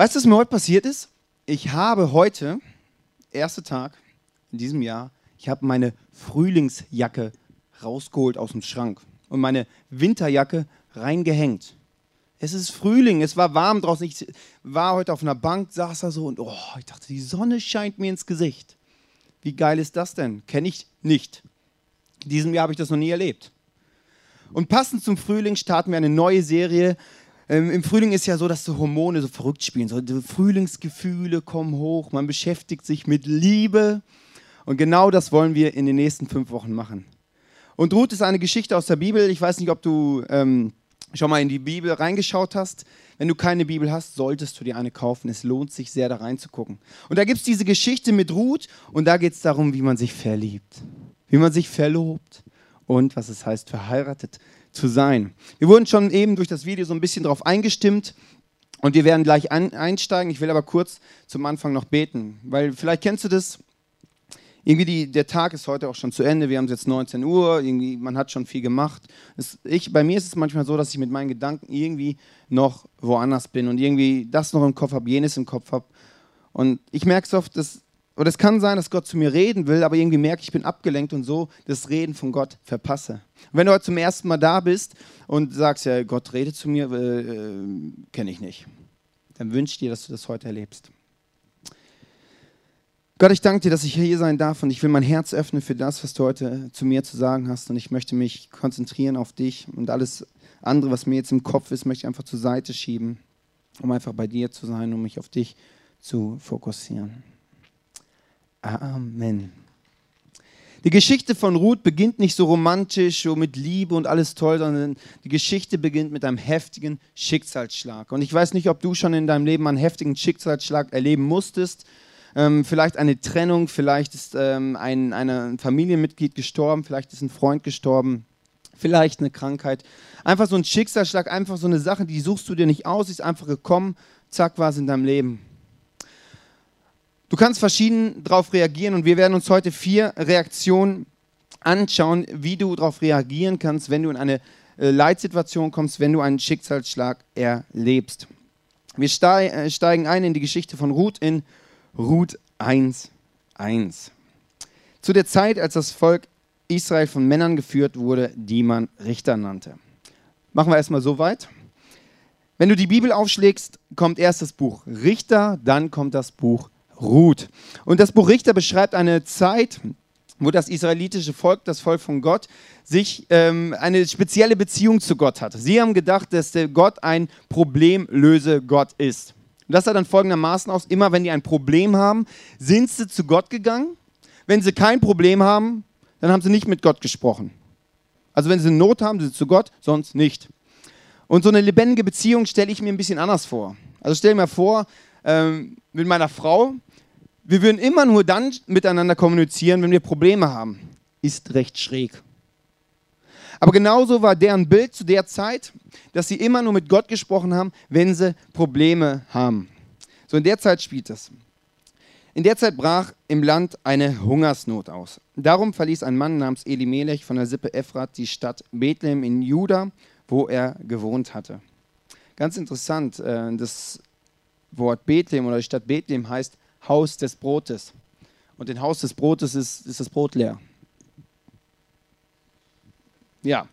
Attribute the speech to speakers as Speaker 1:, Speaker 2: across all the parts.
Speaker 1: Weißt du, was mir heute passiert ist? Ich habe heute, erster Tag in diesem Jahr, ich habe meine Frühlingsjacke rausgeholt aus dem Schrank und meine Winterjacke reingehängt. Es ist Frühling, es war warm draußen. Ich war heute auf einer Bank, saß da so und oh, ich dachte, die Sonne scheint mir ins Gesicht. Wie geil ist das denn? Kenne ich nicht. In diesem Jahr habe ich das noch nie erlebt. Und passend zum Frühling starten wir eine neue Serie. Ähm, Im Frühling ist ja so, dass so Hormone so verrückt spielen. So die Frühlingsgefühle kommen hoch, man beschäftigt sich mit Liebe. Und genau das wollen wir in den nächsten fünf Wochen machen. Und Ruth ist eine Geschichte aus der Bibel. Ich weiß nicht, ob du ähm, schon mal in die Bibel reingeschaut hast. Wenn du keine Bibel hast, solltest du dir eine kaufen. Es lohnt sich sehr, da reinzugucken. Und da gibt es diese Geschichte mit Ruth und da geht es darum, wie man sich verliebt, wie man sich verlobt und was es heißt, verheiratet zu sein. Wir wurden schon eben durch das Video so ein bisschen darauf eingestimmt und wir werden gleich ein, einsteigen. Ich will aber kurz zum Anfang noch beten, weil vielleicht kennst du das. Irgendwie die, der Tag ist heute auch schon zu Ende. Wir haben jetzt 19 Uhr. Irgendwie, man hat schon viel gemacht. Es, ich, bei mir ist es manchmal so, dass ich mit meinen Gedanken irgendwie noch woanders bin und irgendwie das noch im Kopf habe, jenes im Kopf habe. Und ich merke es oft, dass oder es kann sein, dass Gott zu mir reden will, aber irgendwie merke ich, ich bin abgelenkt und so das Reden von Gott verpasse. Und wenn du heute zum ersten Mal da bist und sagst, ja, Gott redet zu mir, äh, äh, kenne ich nicht, dann wünsche ich dir, dass du das heute erlebst. Gott, ich danke dir, dass ich hier sein darf und ich will mein Herz öffnen für das, was du heute zu mir zu sagen hast. Und ich möchte mich konzentrieren auf dich und alles andere, was mir jetzt im Kopf ist, möchte ich einfach zur Seite schieben, um einfach bei dir zu sein, um mich auf dich zu fokussieren. Amen. Die Geschichte von Ruth beginnt nicht so romantisch, so mit Liebe und alles toll, sondern die Geschichte beginnt mit einem heftigen Schicksalsschlag. Und ich weiß nicht, ob du schon in deinem Leben einen heftigen Schicksalsschlag erleben musstest. Ähm, vielleicht eine Trennung, vielleicht ist ähm, ein, ein Familienmitglied gestorben, vielleicht ist ein Freund gestorben, vielleicht eine Krankheit. Einfach so ein Schicksalsschlag, einfach so eine Sache, die suchst du dir nicht aus, ist einfach gekommen, zack, war es in deinem Leben. Du kannst verschieden darauf reagieren und wir werden uns heute vier Reaktionen anschauen, wie du darauf reagieren kannst, wenn du in eine äh, Leitsituation kommst, wenn du einen Schicksalsschlag erlebst. Wir äh, steigen ein in die Geschichte von Ruth in Ruth 1.1. Zu der Zeit, als das Volk Israel von Männern geführt wurde, die man Richter nannte. Machen wir erstmal so weit. Wenn du die Bibel aufschlägst, kommt erst das Buch Richter, dann kommt das Buch ruht. Und das Buch Richter beschreibt eine Zeit, wo das israelitische Volk, das Volk von Gott, sich ähm, eine spezielle Beziehung zu Gott hat. Sie haben gedacht, dass der Gott ein Problemlöse-Gott ist. Und das sah dann folgendermaßen aus: Immer wenn die ein Problem haben, sind sie zu Gott gegangen. Wenn sie kein Problem haben, dann haben sie nicht mit Gott gesprochen. Also wenn sie Not haben, sind sie zu Gott, sonst nicht. Und so eine lebendige Beziehung stelle ich mir ein bisschen anders vor. Also stell mir vor, ähm, mit meiner Frau, wir würden immer nur dann miteinander kommunizieren, wenn wir Probleme haben. Ist recht schräg. Aber genauso war deren Bild zu der Zeit, dass sie immer nur mit Gott gesprochen haben, wenn sie Probleme haben. So in der Zeit spielt es. In der Zeit brach im Land eine Hungersnot aus. Darum verließ ein Mann namens Elimelech von der Sippe Ephrat die Stadt Bethlehem in Juda, wo er gewohnt hatte. Ganz interessant, äh, das Wort Bethlehem oder die Stadt Bethlehem heißt Haus des Brotes. Und in Haus des Brotes ist, ist das Brot leer. Ja.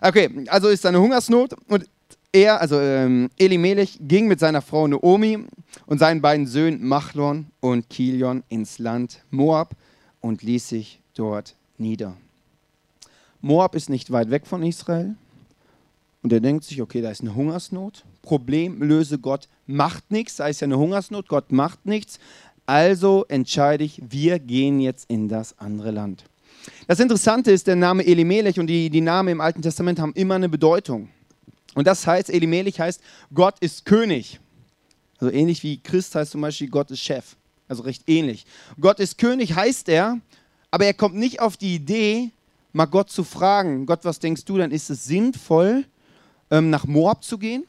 Speaker 1: Okay, also ist eine Hungersnot und er, also ähm, Elimelech, ging mit seiner Frau Naomi und seinen beiden Söhnen Machlon und Kilion ins Land Moab und ließ sich dort nieder. Moab ist nicht weit weg von Israel und er denkt sich, okay, da ist eine Hungersnot. Problem löse Gott macht nichts, da ist ja eine Hungersnot, Gott macht nichts. Also entscheide ich, wir gehen jetzt in das andere Land. Das Interessante ist, der Name Elimelech und die, die Namen im Alten Testament haben immer eine Bedeutung. Und das heißt, Elimelech heißt, Gott ist König. Also ähnlich wie Christ heißt zum Beispiel, Gott ist Chef. Also recht ähnlich. Gott ist König heißt er, aber er kommt nicht auf die Idee, mal Gott zu fragen, Gott, was denkst du, dann ist es sinnvoll, ähm, nach Moab zu gehen?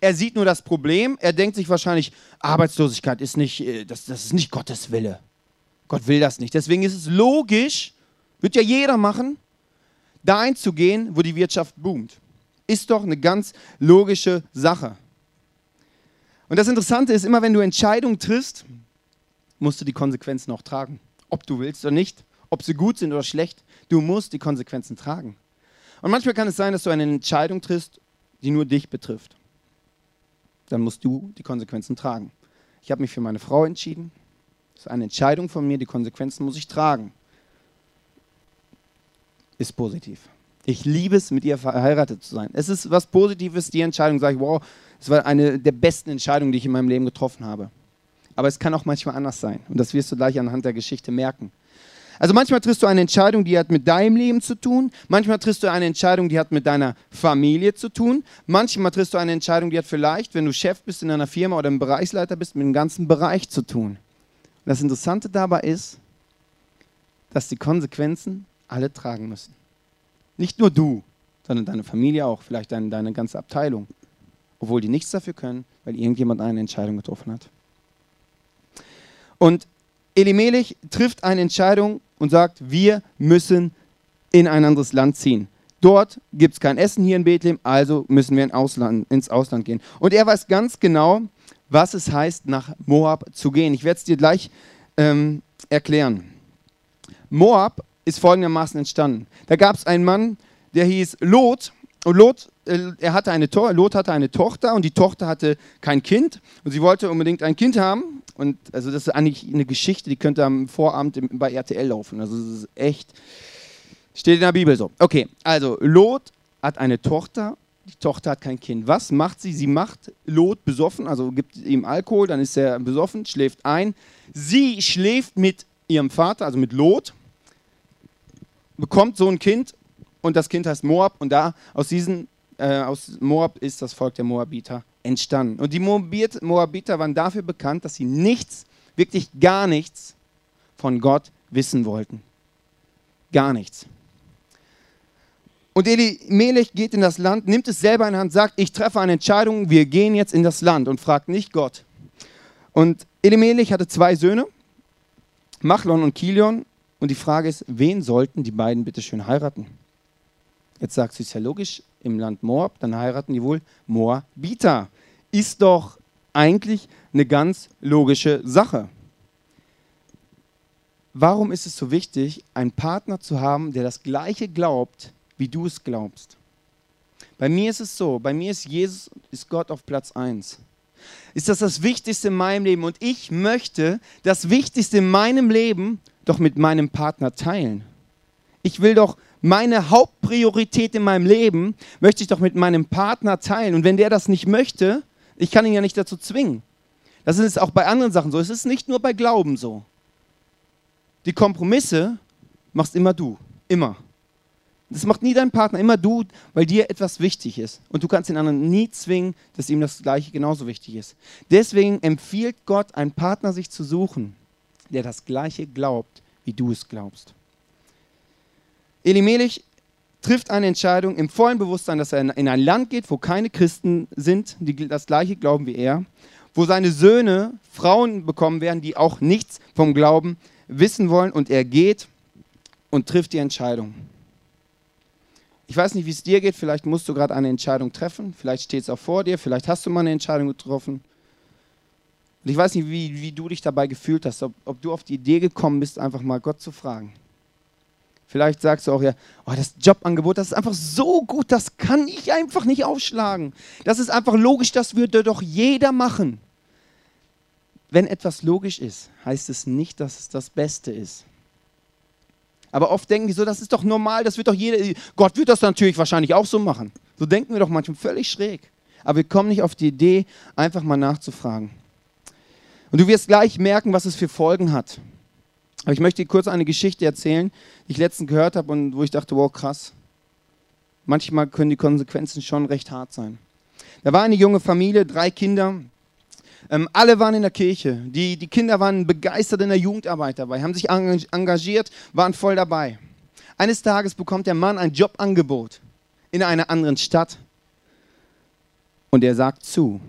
Speaker 1: Er sieht nur das Problem. Er denkt sich wahrscheinlich, Arbeitslosigkeit ist nicht, äh, das, das ist nicht Gottes Wille. Gott will das nicht. Deswegen ist es logisch, wird ja jeder machen, da einzugehen, wo die Wirtschaft boomt. Ist doch eine ganz logische Sache. Und das Interessante ist, immer wenn du Entscheidungen triffst, musst du die Konsequenzen auch tragen. Ob du willst oder nicht, ob sie gut sind oder schlecht, du musst die Konsequenzen tragen. Und manchmal kann es sein, dass du eine Entscheidung triffst, die nur dich betrifft. Dann musst du die Konsequenzen tragen. Ich habe mich für meine Frau entschieden. Das ist eine Entscheidung von mir, die Konsequenzen muss ich tragen. Ist positiv. Ich liebe es, mit ihr verheiratet zu sein. Es ist was Positives, die Entscheidung, sage ich, wow, es war eine der besten Entscheidungen, die ich in meinem Leben getroffen habe. Aber es kann auch manchmal anders sein. Und das wirst du gleich anhand der Geschichte merken. Also manchmal triffst du eine Entscheidung, die hat mit deinem Leben zu tun. Manchmal triffst du eine Entscheidung, die hat mit deiner Familie zu tun. Manchmal triffst du eine Entscheidung, die hat vielleicht, wenn du Chef bist in einer Firma oder im Bereichsleiter bist, mit dem ganzen Bereich zu tun. Und das Interessante dabei ist, dass die Konsequenzen alle tragen müssen. Nicht nur du, sondern deine Familie auch, vielleicht deine, deine ganze Abteilung. Obwohl die nichts dafür können, weil irgendjemand eine Entscheidung getroffen hat. Und Elimelech trifft eine Entscheidung und sagt, wir müssen in ein anderes Land ziehen. Dort gibt es kein Essen hier in Bethlehem, also müssen wir in Ausland, ins Ausland gehen. Und er weiß ganz genau, was es heißt, nach Moab zu gehen. Ich werde es dir gleich ähm, erklären. Moab ist folgendermaßen entstanden. Da gab es einen Mann, der hieß Lot. Und Lot, er hatte eine Lot hatte eine Tochter und die Tochter hatte kein Kind. Und sie wollte unbedingt ein Kind haben. Und also das ist eigentlich eine Geschichte, die könnte am Vorabend bei RTL laufen. Also das ist echt, steht in der Bibel so. Okay, also Lot hat eine Tochter, die Tochter hat kein Kind. Was macht sie? Sie macht Lot besoffen, also gibt ihm Alkohol, dann ist er besoffen, schläft ein. Sie schläft mit ihrem Vater, also mit Lot, bekommt so ein Kind und das Kind heißt Moab und da aus diesen äh, aus Moab ist das Volk der Moabiter entstanden. Und die Moabiter waren dafür bekannt, dass sie nichts, wirklich gar nichts von Gott wissen wollten. Gar nichts. Und Elimelech geht in das Land, nimmt es selber in Hand, sagt, ich treffe eine Entscheidung, wir gehen jetzt in das Land und fragt nicht Gott. Und Elimelech hatte zwei Söhne, Machlon und Kilion. Und die Frage ist, wen sollten die beiden bitte schön heiraten? Jetzt sagt sie, ist ja logisch, im Land Moab, dann heiraten die wohl Moabiter. Ist doch eigentlich eine ganz logische Sache. Warum ist es so wichtig, einen Partner zu haben, der das Gleiche glaubt, wie du es glaubst? Bei mir ist es so, bei mir ist Jesus, ist Gott auf Platz 1. Ist das das Wichtigste in meinem Leben und ich möchte das Wichtigste in meinem Leben doch mit meinem Partner teilen. Ich will doch meine Hauptpriorität in meinem Leben möchte ich doch mit meinem Partner teilen. Und wenn der das nicht möchte, ich kann ihn ja nicht dazu zwingen. Das ist auch bei anderen Sachen so. Es ist nicht nur bei Glauben so. Die Kompromisse machst immer du. Immer. Das macht nie dein Partner, immer du, weil dir etwas wichtig ist. Und du kannst den anderen nie zwingen, dass ihm das Gleiche genauso wichtig ist. Deswegen empfiehlt Gott, einen Partner sich zu suchen, der das Gleiche glaubt, wie du es glaubst. Elimelech trifft eine Entscheidung im vollen Bewusstsein, dass er in ein Land geht, wo keine Christen sind, die das gleiche glauben wie er, wo seine Söhne Frauen bekommen werden, die auch nichts vom Glauben wissen wollen und er geht und trifft die Entscheidung. Ich weiß nicht, wie es dir geht, vielleicht musst du gerade eine Entscheidung treffen, vielleicht steht es auch vor dir, vielleicht hast du mal eine Entscheidung getroffen. Und ich weiß nicht, wie, wie du dich dabei gefühlt hast, ob, ob du auf die Idee gekommen bist, einfach mal Gott zu fragen. Vielleicht sagst du auch ja, oh, das Jobangebot, das ist einfach so gut, das kann ich einfach nicht aufschlagen. Das ist einfach logisch, das würde doch jeder machen. Wenn etwas logisch ist, heißt es nicht, dass es das Beste ist. Aber oft denken die so, das ist doch normal, das wird doch jeder, Gott wird das natürlich wahrscheinlich auch so machen. So denken wir doch manchmal völlig schräg. Aber wir kommen nicht auf die Idee, einfach mal nachzufragen. Und du wirst gleich merken, was es für Folgen hat. Aber ich möchte kurz eine Geschichte erzählen, die ich letztens gehört habe und wo ich dachte, wow, krass. Manchmal können die Konsequenzen schon recht hart sein. Da war eine junge Familie, drei Kinder. Ähm, alle waren in der Kirche. Die, die Kinder waren begeistert in der Jugendarbeit dabei, haben sich engagiert, waren voll dabei. Eines Tages bekommt der Mann ein Jobangebot in einer anderen Stadt. Und er sagt zu.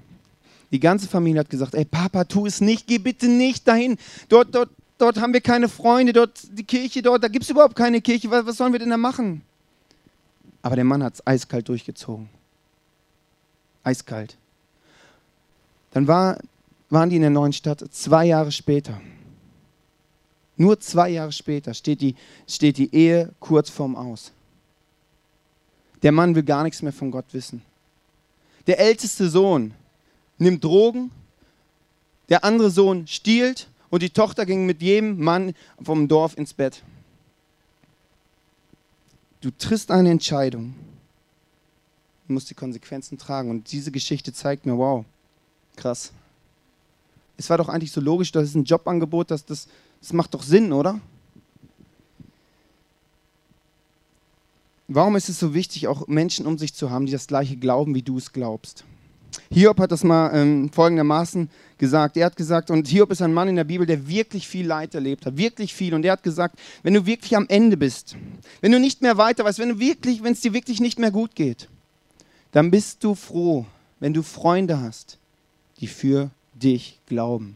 Speaker 1: Die ganze Familie hat gesagt, ey Papa, tu es nicht, geh bitte nicht dahin. Dort, dort, dort haben wir keine Freunde, dort die Kirche dort, da gibt es überhaupt keine Kirche, was, was sollen wir denn da machen? Aber der Mann hat es eiskalt durchgezogen. Eiskalt. Dann war, waren die in der neuen Stadt zwei Jahre später. Nur zwei Jahre später steht die, steht die Ehe kurz vorm Aus. Der Mann will gar nichts mehr von Gott wissen. Der älteste Sohn nimmt Drogen, der andere Sohn stiehlt und die Tochter ging mit jedem Mann vom Dorf ins Bett. Du triffst eine Entscheidung und musst die Konsequenzen tragen. Und diese Geschichte zeigt mir, wow, krass. Es war doch eigentlich so logisch, das ist ein Jobangebot, das, das, das macht doch Sinn, oder? Warum ist es so wichtig, auch Menschen um sich zu haben, die das gleiche glauben, wie du es glaubst? Hiob hat das mal ähm, folgendermaßen gesagt. Er hat gesagt, und Hiob ist ein Mann in der Bibel, der wirklich viel Leid erlebt hat, wirklich viel. Und er hat gesagt, wenn du wirklich am Ende bist, wenn du nicht mehr weiter weißt, wenn du wirklich, wenn es dir wirklich nicht mehr gut geht, dann bist du froh, wenn du Freunde hast, die für dich glauben.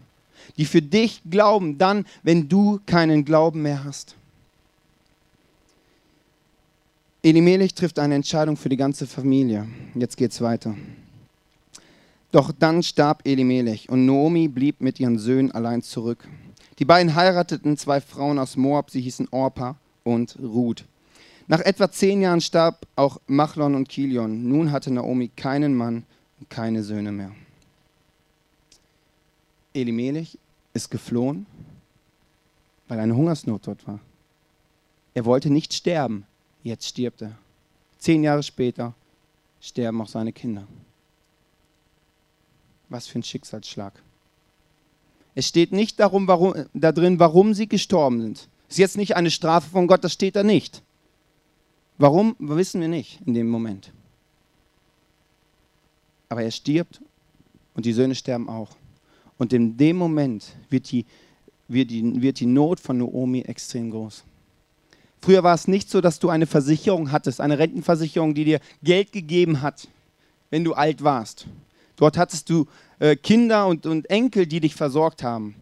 Speaker 1: Die für dich glauben, dann, wenn du keinen Glauben mehr hast. Elimelech trifft eine Entscheidung für die ganze Familie. Jetzt geht's weiter. Doch dann starb Elimelech und Naomi blieb mit ihren Söhnen allein zurück. Die beiden heirateten zwei Frauen aus Moab, sie hießen Orpa und Ruth. Nach etwa zehn Jahren starb auch Machlon und Kilion. Nun hatte Naomi keinen Mann und keine Söhne mehr. Elimelech ist geflohen, weil eine Hungersnot dort war. Er wollte nicht sterben, Jetzt stirbt er. Zehn Jahre später sterben auch seine Kinder. Was für ein Schicksalsschlag. Es steht nicht darum, warum, da drin, warum sie gestorben sind. Ist jetzt nicht eine Strafe von Gott, das steht da nicht. Warum, wissen wir nicht in dem Moment. Aber er stirbt und die Söhne sterben auch. Und in dem Moment wird die, wird die, wird die Not von Naomi extrem groß. Früher war es nicht so, dass du eine Versicherung hattest, eine Rentenversicherung, die dir Geld gegeben hat, wenn du alt warst. Dort hattest du äh, Kinder und, und Enkel, die dich versorgt haben.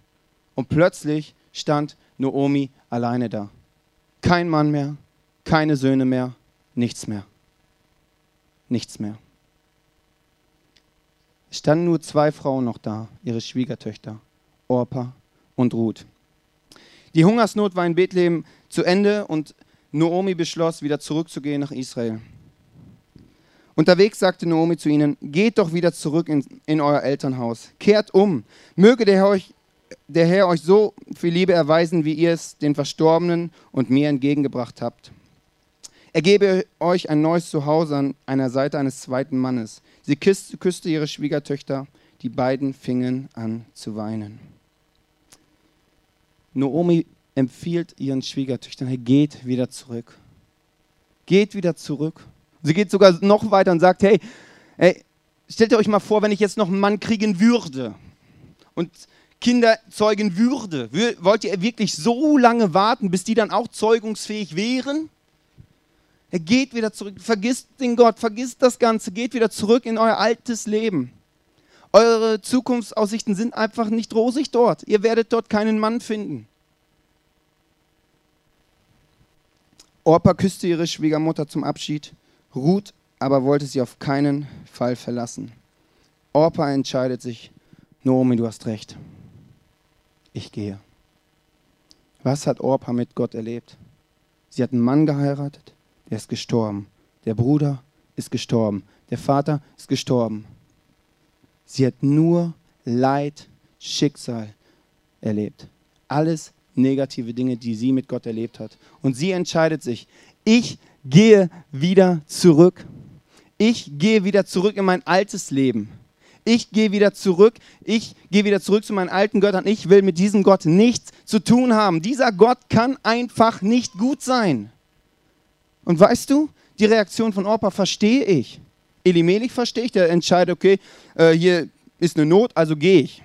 Speaker 1: Und plötzlich stand Naomi alleine da. Kein Mann mehr, keine Söhne mehr, nichts mehr. Nichts mehr. Es standen nur zwei Frauen noch da, ihre Schwiegertöchter, Orpa und Ruth. Die Hungersnot war in Bethlehem zu Ende und Noomi beschloss, wieder zurückzugehen nach Israel. Unterwegs sagte Noomi zu ihnen, geht doch wieder zurück in, in euer Elternhaus, kehrt um, möge der Herr, euch, der Herr euch so viel Liebe erweisen, wie ihr es den Verstorbenen und mir entgegengebracht habt. Er gebe euch ein neues Zuhause an einer Seite eines zweiten Mannes. Sie küsste, küsste ihre Schwiegertöchter, die beiden fingen an zu weinen. Noomi empfiehlt ihren Schwiegertöchtern, hey, geht wieder zurück. Geht wieder zurück. Sie geht sogar noch weiter und sagt, hey, hey, stellt euch mal vor, wenn ich jetzt noch einen Mann kriegen würde und Kinder zeugen würde, wollt ihr wirklich so lange warten, bis die dann auch zeugungsfähig wären? Er geht wieder zurück, vergisst den Gott, vergisst das Ganze, geht wieder zurück in euer altes Leben. Eure Zukunftsaussichten sind einfach nicht rosig dort. Ihr werdet dort keinen Mann finden. Orpa küsste ihre Schwiegermutter zum Abschied. Ruth aber wollte sie auf keinen Fall verlassen. Orpa entscheidet sich, Naomi, du hast recht. Ich gehe. Was hat Orpa mit Gott erlebt? Sie hat einen Mann geheiratet, der ist gestorben. Der Bruder ist gestorben. Der Vater ist gestorben. Sie hat nur Leid, Schicksal erlebt. Alles negative Dinge, die sie mit Gott erlebt hat. Und sie entscheidet sich, ich gehe wieder zurück. Ich gehe wieder zurück in mein altes Leben. Ich gehe wieder zurück. Ich gehe wieder zurück zu meinen alten Göttern. Ich will mit diesem Gott nichts zu tun haben. Dieser Gott kann einfach nicht gut sein. Und weißt du, die Reaktion von Orpa verstehe ich. Elimelech verstehe ich, der entscheidet, okay, äh, hier ist eine Not, also gehe ich.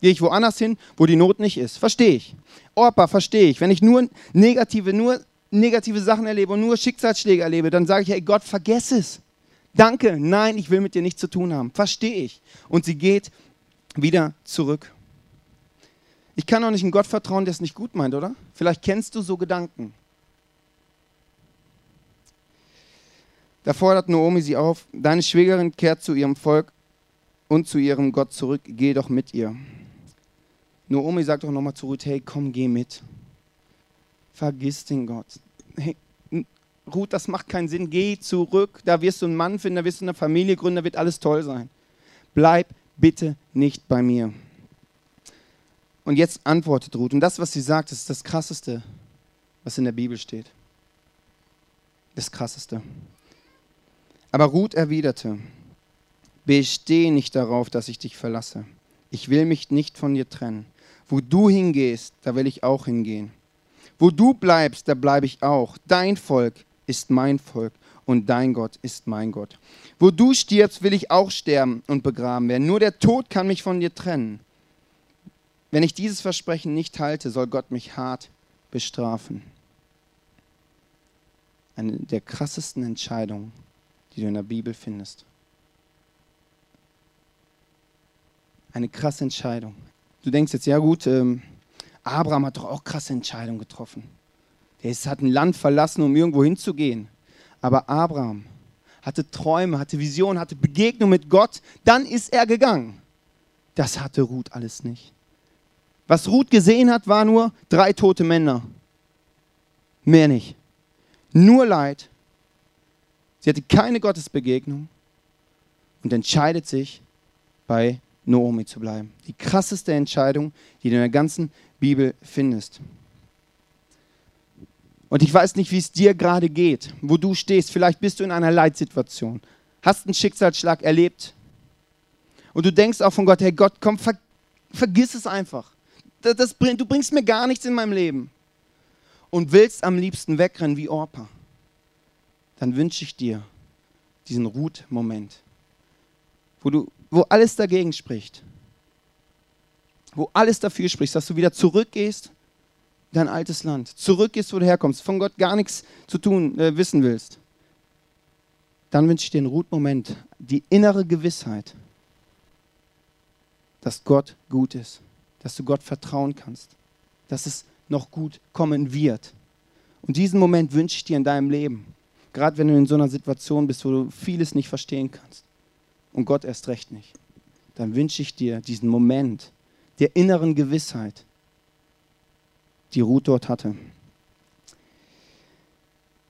Speaker 1: Gehe ich woanders hin, wo die Not nicht ist. Verstehe ich. Orpa, verstehe ich. Wenn ich nur negative, nur negative Sachen erlebe und nur Schicksalsschläge erlebe, dann sage ich, hey Gott, vergess es. Danke, nein, ich will mit dir nichts zu tun haben. Verstehe ich. Und sie geht wieder zurück. Ich kann auch nicht in Gott vertrauen, der es nicht gut meint, oder? Vielleicht kennst du so Gedanken. Da fordert Naomi sie auf, deine Schwägerin kehrt zu ihrem Volk und zu ihrem Gott zurück, geh doch mit ihr. Naomi sagt doch nochmal zu Ruth, hey, komm, geh mit. Vergiss den Gott. Hey, Ruth, das macht keinen Sinn, geh zurück, da wirst du einen Mann finden, da wirst du eine Familie gründen, da wird alles toll sein. Bleib bitte nicht bei mir. Und jetzt antwortet Ruth. Und das, was sie sagt, ist das Krasseste, was in der Bibel steht. Das Krasseste. Aber Ruth erwiderte, besteh nicht darauf, dass ich dich verlasse. Ich will mich nicht von dir trennen. Wo du hingehst, da will ich auch hingehen. Wo du bleibst, da bleibe ich auch. Dein Volk ist mein Volk und dein Gott ist mein Gott. Wo du stirbst, will ich auch sterben und begraben werden. Nur der Tod kann mich von dir trennen. Wenn ich dieses Versprechen nicht halte, soll Gott mich hart bestrafen. Eine der krassesten Entscheidungen, die du in der Bibel findest. Eine krasse Entscheidung. Du denkst jetzt, ja gut, ähm, Abraham hat doch auch krasse Entscheidungen getroffen. Der hat ein Land verlassen, um irgendwo hinzugehen. Aber Abraham hatte Träume, hatte Visionen, hatte Begegnung mit Gott. Dann ist er gegangen. Das hatte Ruth alles nicht. Was Ruth gesehen hat, war nur drei tote Männer. Mehr nicht. Nur Leid. Sie hatte keine Gottesbegegnung und entscheidet sich, bei Naomi zu bleiben. Die krasseste Entscheidung, die du in der ganzen Bibel findest. Und ich weiß nicht, wie es dir gerade geht, wo du stehst. Vielleicht bist du in einer Leitsituation, hast einen Schicksalsschlag erlebt. Und du denkst auch von Gott, hey Gott, komm, ver vergiss es einfach das, das, du bringst mir gar nichts in meinem Leben und willst am liebsten wegrennen wie Orpa, dann wünsche ich dir diesen Ruth-Moment, wo, wo alles dagegen spricht, wo alles dafür spricht, dass du wieder zurückgehst in dein altes Land, zurückgehst, wo du herkommst, von Gott gar nichts zu tun äh, wissen willst. Dann wünsche ich dir einen Ruth-Moment, die innere Gewissheit, dass Gott gut ist dass du Gott vertrauen kannst, dass es noch gut kommen wird. Und diesen Moment wünsche ich dir in deinem Leben, gerade wenn du in so einer Situation bist, wo du vieles nicht verstehen kannst und Gott erst recht nicht. Dann wünsche ich dir diesen Moment der inneren Gewissheit, die Ruth dort hatte.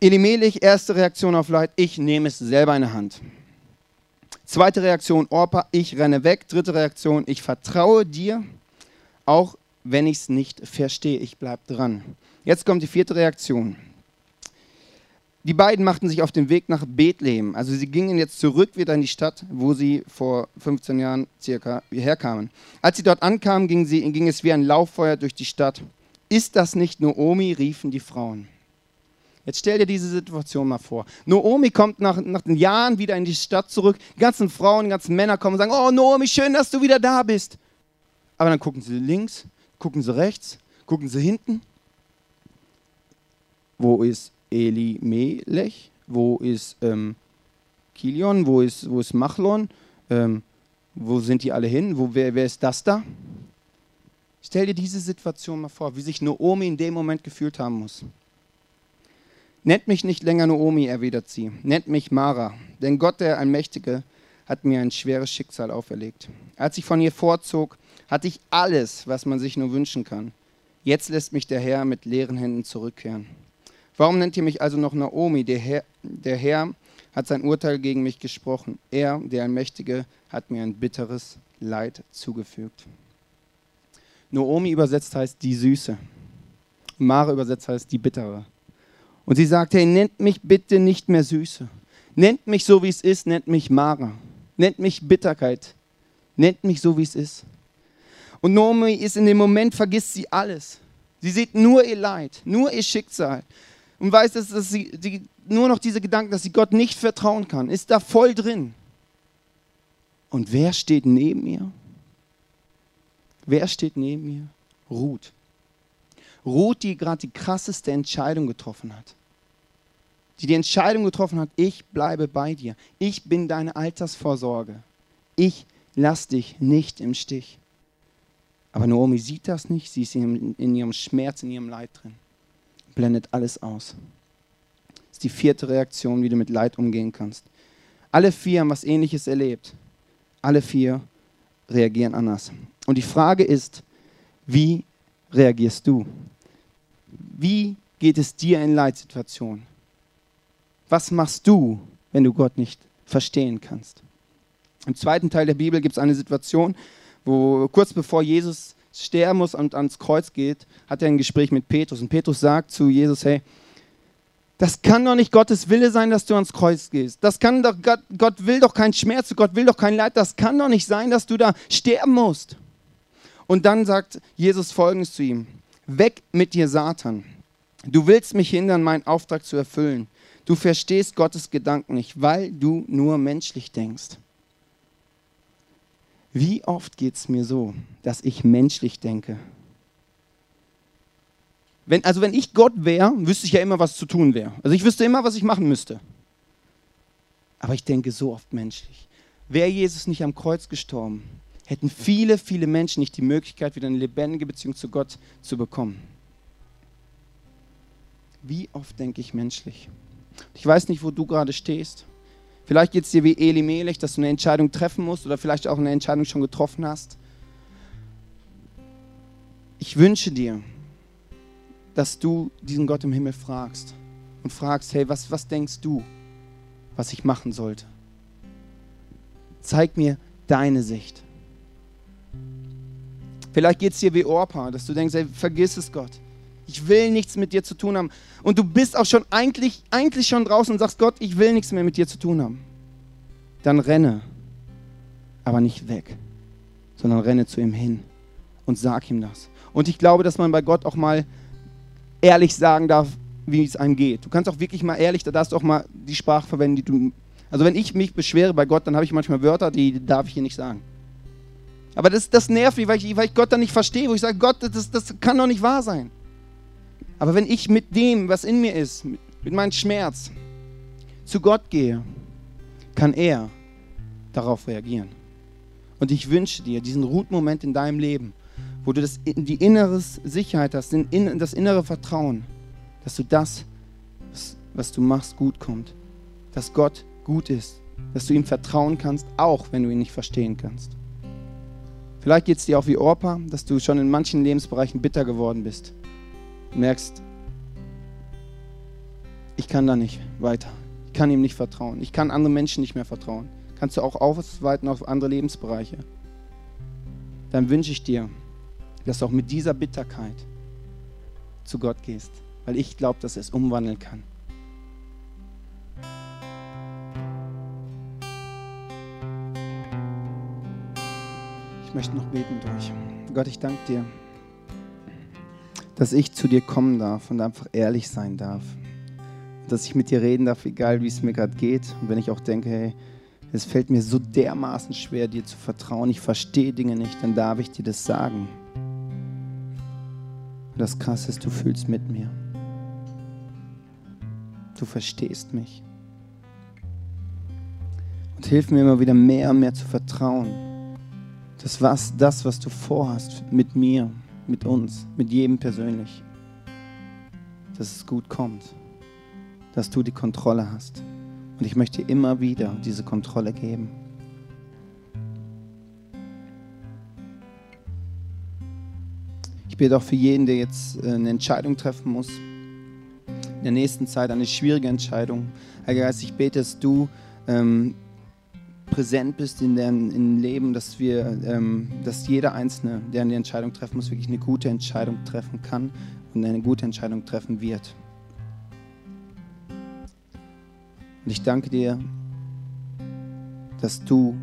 Speaker 1: Elimelech, erste Reaktion auf Leid, ich nehme es selber in die Hand. Zweite Reaktion, Orpa, ich renne weg. Dritte Reaktion, ich vertraue dir auch wenn ich es nicht verstehe. Ich bleibe dran. Jetzt kommt die vierte Reaktion. Die beiden machten sich auf den Weg nach Bethlehem. Also sie gingen jetzt zurück wieder in die Stadt, wo sie vor 15 Jahren circa herkamen. Als sie dort ankamen, ging, sie, ging es wie ein Lauffeuer durch die Stadt. Ist das nicht Noomi? riefen die Frauen. Jetzt stell dir diese Situation mal vor. Noomi kommt nach, nach den Jahren wieder in die Stadt zurück. Die ganzen Frauen, die ganzen Männer kommen und sagen, oh Noomi, schön, dass du wieder da bist. Aber dann gucken sie links, gucken sie rechts, gucken sie hinten. Wo ist Eli Melech? Wo ist ähm, Kilion? Wo ist, wo ist Machlon? Ähm, wo sind die alle hin? Wo, wer, wer ist das da? Stell dir diese Situation mal vor, wie sich Noomi in dem Moment gefühlt haben muss. Nennt mich nicht länger Noomi, erwidert sie. Nennt mich Mara, denn Gott, der Allmächtige, hat mir ein schweres Schicksal auferlegt. Als ich von ihr vorzog, hatte ich alles, was man sich nur wünschen kann. Jetzt lässt mich der Herr mit leeren Händen zurückkehren. Warum nennt ihr mich also noch Naomi? Der Herr, der Herr hat sein Urteil gegen mich gesprochen. Er, der Allmächtige, hat mir ein bitteres Leid zugefügt. Naomi übersetzt heißt die Süße. Mara übersetzt heißt die Bittere. Und sie sagt, hey, nennt mich bitte nicht mehr Süße. Nennt mich so, wie es ist, nennt mich Mara. Nennt mich Bitterkeit. Nennt mich so, wie es ist. Und Naomi ist in dem Moment, vergisst sie alles. Sie sieht nur ihr Leid, nur ihr Schicksal und weiß, dass, dass sie die, nur noch diese Gedanken, dass sie Gott nicht vertrauen kann, ist da voll drin. Und wer steht neben ihr? Wer steht neben ihr? Ruth. Ruth, die gerade die krasseste Entscheidung getroffen hat. Die die Entscheidung getroffen hat, ich bleibe bei dir. Ich bin deine Altersvorsorge. Ich lass dich nicht im Stich. Aber Naomi sieht das nicht, sie ist in, in ihrem Schmerz, in ihrem Leid drin. Blendet alles aus. Das ist die vierte Reaktion, wie du mit Leid umgehen kannst. Alle vier haben was Ähnliches erlebt. Alle vier reagieren anders. Und die Frage ist, wie reagierst du? Wie geht es dir in Leitsituationen? Was machst du, wenn du Gott nicht verstehen kannst? Im zweiten Teil der Bibel gibt es eine Situation, wo kurz bevor Jesus sterben muss und ans Kreuz geht, hat er ein Gespräch mit Petrus. Und Petrus sagt zu Jesus, hey, das kann doch nicht Gottes Wille sein, dass du ans Kreuz gehst. Das kann doch, Gott, Gott will doch keinen Schmerz, Gott will doch kein Leid. Das kann doch nicht sein, dass du da sterben musst. Und dann sagt Jesus folgendes zu ihm: Weg mit dir, Satan. Du willst mich hindern, meinen Auftrag zu erfüllen. Du verstehst Gottes Gedanken nicht, weil du nur menschlich denkst. Wie oft geht es mir so, dass ich menschlich denke? Wenn, also wenn ich Gott wäre, wüsste ich ja immer, was zu tun wäre. Also ich wüsste immer, was ich machen müsste. Aber ich denke so oft menschlich. Wäre Jesus nicht am Kreuz gestorben, hätten viele, viele Menschen nicht die Möglichkeit, wieder eine lebendige Beziehung zu Gott zu bekommen. Wie oft denke ich menschlich? Ich weiß nicht, wo du gerade stehst. Vielleicht geht es dir wie Eli Melech, dass du eine Entscheidung treffen musst oder vielleicht auch eine Entscheidung schon getroffen hast. Ich wünsche dir, dass du diesen Gott im Himmel fragst und fragst, hey, was, was denkst du, was ich machen sollte? Zeig mir deine Sicht. Vielleicht geht es dir wie Orpa, dass du denkst, hey, vergiss es Gott. Ich will nichts mit dir zu tun haben. Und du bist auch schon eigentlich, eigentlich schon draußen und sagst, Gott, ich will nichts mehr mit dir zu tun haben. Dann renne, aber nicht weg, sondern renne zu ihm hin und sag ihm das. Und ich glaube, dass man bei Gott auch mal ehrlich sagen darf, wie es einem geht. Du kannst auch wirklich mal ehrlich, da darfst du auch mal die Sprache verwenden, die du. Also wenn ich mich beschwere bei Gott, dann habe ich manchmal Wörter, die darf ich hier nicht sagen. Aber das, das nervt mich, weil ich, weil ich Gott dann nicht verstehe, wo ich sage, Gott, das, das kann doch nicht wahr sein. Aber wenn ich mit dem, was in mir ist, mit, meinem Schmerz, zu Gott gehe, kann er darauf reagieren. Und ich wünsche dir diesen Ruhemoment in deinem Leben, wo du das, die innere Sicherheit hast, das innere Vertrauen, dass du das, was du machst, gut kommt. Dass Gott gut ist. Dass du ihm vertrauen kannst, auch wenn du ihn nicht verstehen kannst. Vielleicht geht es dir auch wie Orpa, dass du schon in manchen Lebensbereichen bitter geworden bist merkst, ich kann da nicht weiter. Ich kann ihm nicht vertrauen. Ich kann anderen Menschen nicht mehr vertrauen. Kannst du auch ausweiten auf andere Lebensbereiche. Dann wünsche ich dir, dass du auch mit dieser Bitterkeit zu Gott gehst, weil ich glaube, dass er es umwandeln kann. Ich möchte noch beten euch. Gott, ich danke dir dass ich zu dir kommen darf und einfach ehrlich sein darf. Dass ich mit dir reden darf, egal wie es mir gerade geht. Und wenn ich auch denke, hey, es fällt mir so dermaßen schwer, dir zu vertrauen, ich verstehe Dinge nicht, dann darf ich dir das sagen. Und das Krasse ist, du fühlst mit mir. Du verstehst mich. Und hilf mir immer wieder mehr und mehr zu vertrauen. Das was, das, was du vorhast mit mir, mit uns, mit jedem persönlich, dass es gut kommt, dass du die Kontrolle hast. Und ich möchte immer wieder diese Kontrolle geben. Ich bete auch für jeden, der jetzt äh, eine Entscheidung treffen muss, in der nächsten Zeit eine schwierige Entscheidung. Herr Geist, ich bete, dass du ähm, präsent bist in dem Leben, dass wir, ähm, dass jeder Einzelne, der eine Entscheidung treffen muss, wirklich eine gute Entscheidung treffen kann und eine gute Entscheidung treffen wird. Und ich danke dir, dass du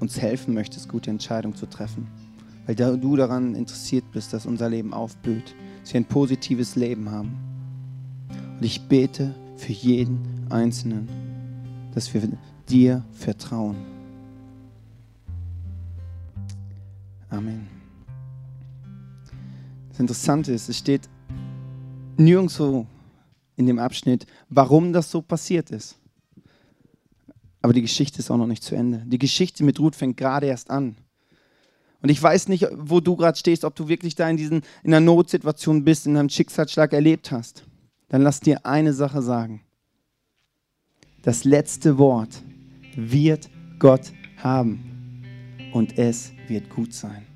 Speaker 1: uns helfen möchtest, gute Entscheidungen zu treffen, weil du daran interessiert bist, dass unser Leben aufblüht, dass wir ein positives Leben haben. Und ich bete für jeden Einzelnen, dass wir dir vertrauen. Amen. Das Interessante ist, es steht nirgendwo in dem Abschnitt, warum das so passiert ist. Aber die Geschichte ist auch noch nicht zu Ende. Die Geschichte mit Ruth fängt gerade erst an. Und ich weiß nicht, wo du gerade stehst, ob du wirklich da in, diesen, in einer Notsituation bist, in einem Schicksalsschlag erlebt hast. Dann lass dir eine Sache sagen. Das letzte Wort wird Gott haben und es wird gut sein.